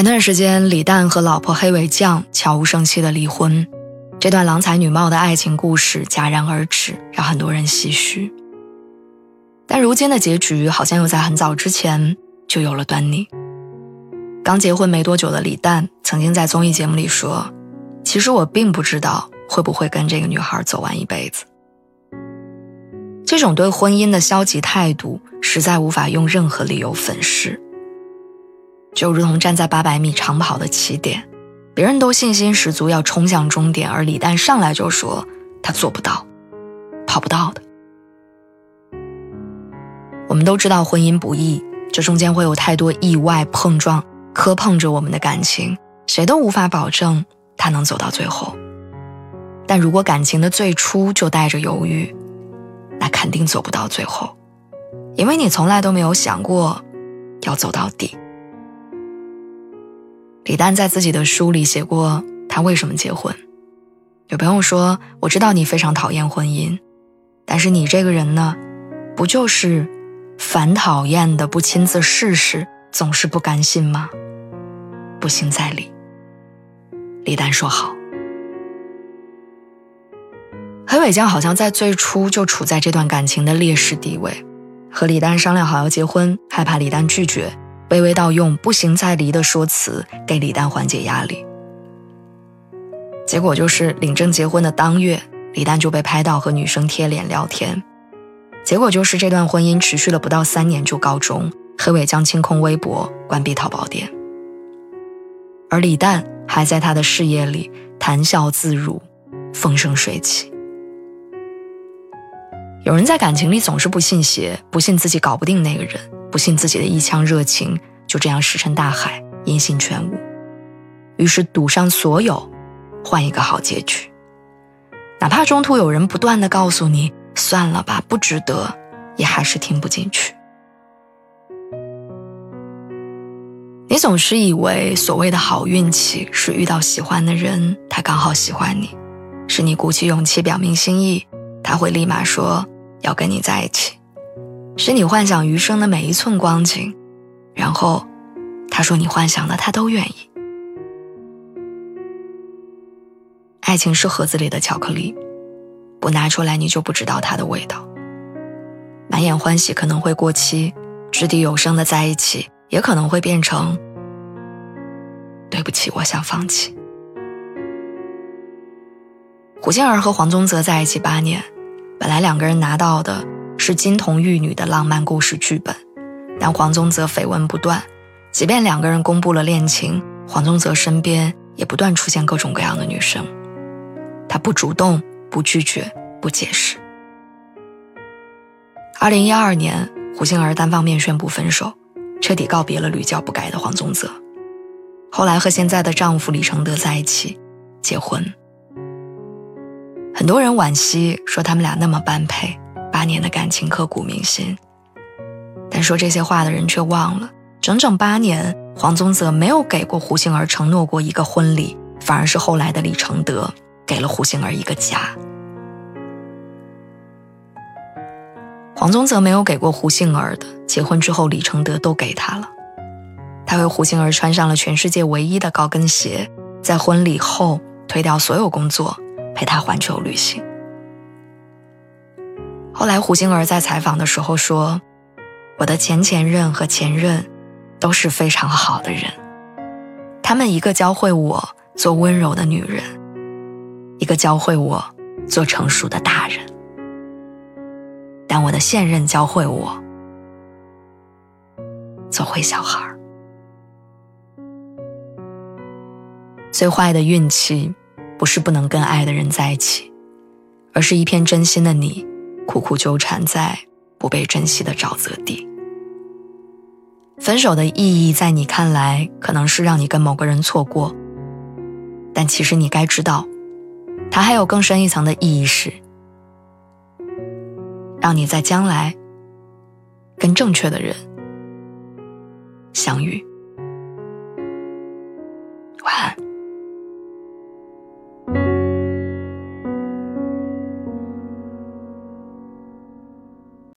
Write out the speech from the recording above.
前段时间，李诞和老婆黑尾酱悄无声息的离婚，这段郎才女貌的爱情故事戛然而止，让很多人唏嘘。但如今的结局好像又在很早之前就有了端倪。刚结婚没多久的李诞曾经在综艺节目里说：“其实我并不知道会不会跟这个女孩走完一辈子。”这种对婚姻的消极态度，实在无法用任何理由粉饰。就如同站在八百米长跑的起点，别人都信心十足要冲向终点，而李诞上来就说他做不到，跑不到的。我们都知道婚姻不易，这中间会有太多意外碰撞，磕碰着我们的感情，谁都无法保证他能走到最后。但如果感情的最初就带着犹豫，那肯定走不到最后，因为你从来都没有想过要走到底。李诞在自己的书里写过他为什么结婚。有朋友说：“我知道你非常讨厌婚姻，但是你这个人呢，不就是烦讨厌的不亲自试试，总是不甘心吗？不行再离。”李诞说好。黑尾酱好像在最初就处在这段感情的劣势地位，和李诞商量好要结婚，害怕李诞拒绝。卑微到用“不行再离”的说辞给李诞缓解压力，结果就是领证结婚的当月，李诞就被拍到和女生贴脸聊天。结果就是这段婚姻持续了不到三年就告终，黑尾将清空微博，关闭淘宝店，而李诞还在他的事业里谈笑自如，风生水起。有人在感情里总是不信邪，不信自己搞不定那个人。不信自己的一腔热情就这样石沉大海，音信全无，于是赌上所有，换一个好结局。哪怕中途有人不断的告诉你算了吧，不值得，也还是听不进去。你总是以为所谓的好运气是遇到喜欢的人，他刚好喜欢你，是你鼓起勇气表明心意，他会立马说要跟你在一起。是你幻想余生的每一寸光景，然后他说你幻想的他都愿意。爱情是盒子里的巧克力，不拿出来你就不知道它的味道。满眼欢喜可能会过期，掷地有声的在一起也可能会变成对不起，我想放弃。胡杏儿和黄宗泽在一起八年，本来两个人拿到的。是金童玉女的浪漫故事剧本，但黄宗泽绯闻不断，即便两个人公布了恋情，黄宗泽身边也不断出现各种各样的女生，他不主动，不拒绝，不解释。二零一二年，胡杏儿单方面宣布分手，彻底告别了屡教不改的黄宗泽，后来和现在的丈夫李承德在一起，结婚。很多人惋惜，说他们俩那么般配。八年的感情刻骨铭心，但说这些话的人却忘了，整整八年，黄宗泽没有给过胡杏儿承诺过一个婚礼，反而是后来的李承德给了胡杏儿一个家。黄宗泽没有给过胡杏儿的，结婚之后李承德都给他了。他为胡杏儿穿上了全世界唯一的高跟鞋，在婚礼后推掉所有工作，陪她环球旅行。后来，胡杏儿在采访的时候说：“我的前前任和前任都是非常好的人，他们一个教会我做温柔的女人，一个教会我做成熟的大人。但我的现任教会我做坏小孩儿。最坏的运气，不是不能跟爱的人在一起，而是一片真心的你。”苦苦纠缠在不被珍惜的沼泽地。分手的意义在你看来可能是让你跟某个人错过，但其实你该知道，它还有更深一层的意义是，让你在将来跟正确的人相遇。晚安。